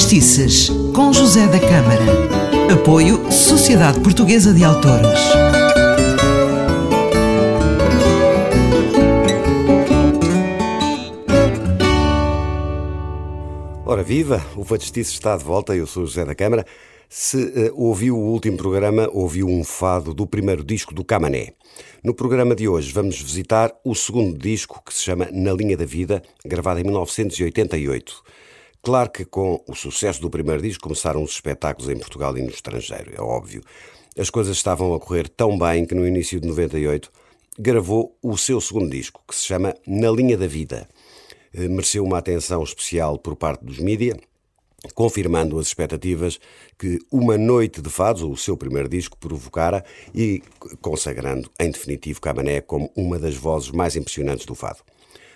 Fadistices, com José da Câmara. Apoio Sociedade Portuguesa de Autores. Ora viva, o Fadistice está de volta, eu sou José da Câmara. Se uh, ouviu o último programa, ouviu um fado do primeiro disco do Camané. No programa de hoje vamos visitar o segundo disco, que se chama Na Linha da Vida, gravado em 1988. Claro que com o sucesso do primeiro disco começaram os espetáculos em Portugal e no estrangeiro, é óbvio. As coisas estavam a correr tão bem que no início de 98 gravou o seu segundo disco, que se chama Na Linha da Vida. Eh, mereceu uma atenção especial por parte dos mídia, confirmando as expectativas que Uma Noite de Fados, o seu primeiro disco, provocara e consagrando, em definitivo, Camané como uma das vozes mais impressionantes do fado.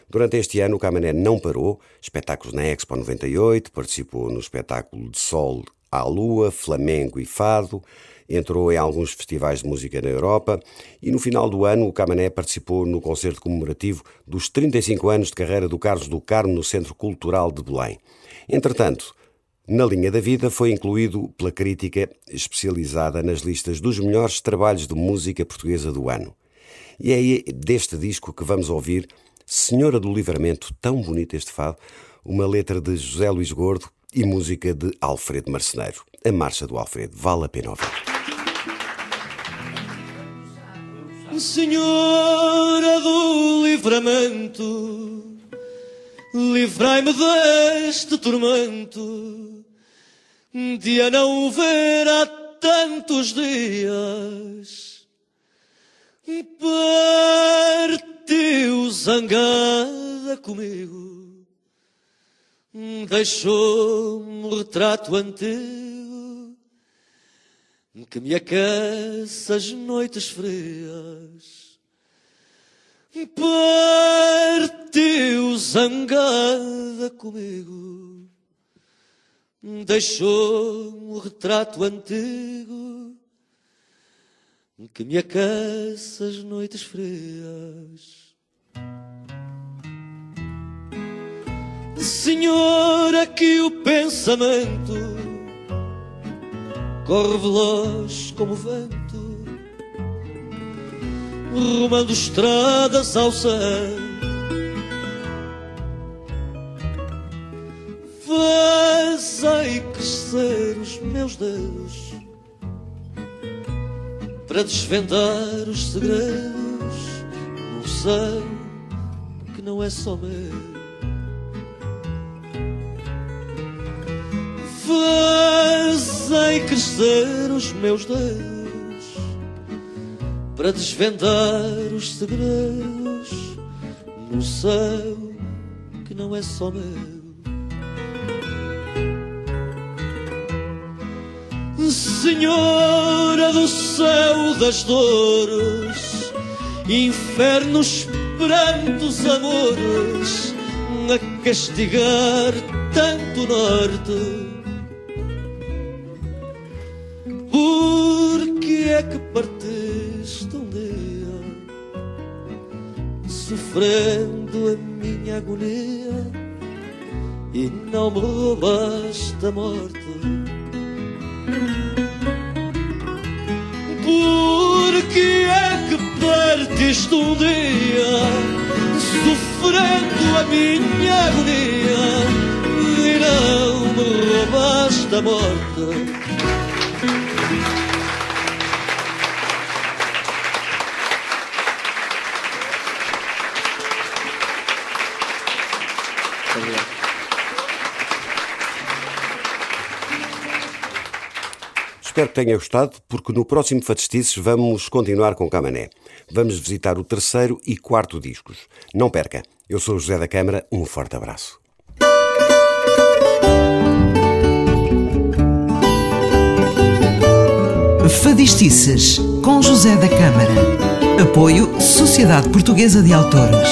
Durante este ano, o Camané não parou, espetáculos na Expo 98, participou no espetáculo de Sol à Lua, Flamengo e Fado, entrou em alguns festivais de música na Europa e no final do ano o Camané participou no concerto comemorativo dos 35 anos de carreira do Carlos do Carmo no Centro Cultural de Belém. Entretanto, na linha da vida foi incluído pela crítica especializada nas listas dos melhores trabalhos de música portuguesa do ano. E é deste disco que vamos ouvir Senhora do Livramento, tão bonito este fado, uma letra de José Luís Gordo e música de Alfredo Marceneiro. A marcha do Alfredo, vale a pena ouvir. Senhora do Livramento, livrai-me deste tormento de a não ver há tantos dias. Partiu zangada comigo, deixou-me um retrato antigo que me aquece as noites frias. Partiu zangada comigo, deixou um retrato antigo que me aquece as noites frias. Senhora, que o pensamento corre veloz como o vento rumando estradas ao céu. Fazei crescer os meus dedos para desvendar os segredos num céu que não é só meu. Fazei crescer os meus dedos para desvendar os segredos no céu que não é só meu. Senhora do céu das dores, infernos, prantos, amores, a castigar tanto norte. Por que é que partiu? sofrendo a minha agonia e não me roubaste a morte. Minha agonia e me roubaste a morte? Espero que tenha gostado, porque no próximo Fadistices vamos continuar com Camané. Vamos visitar o terceiro e quarto discos. Não perca. Eu sou o José da Câmara, um forte abraço. Fadistices, com José da Câmara. Apoio Sociedade Portuguesa de Autores.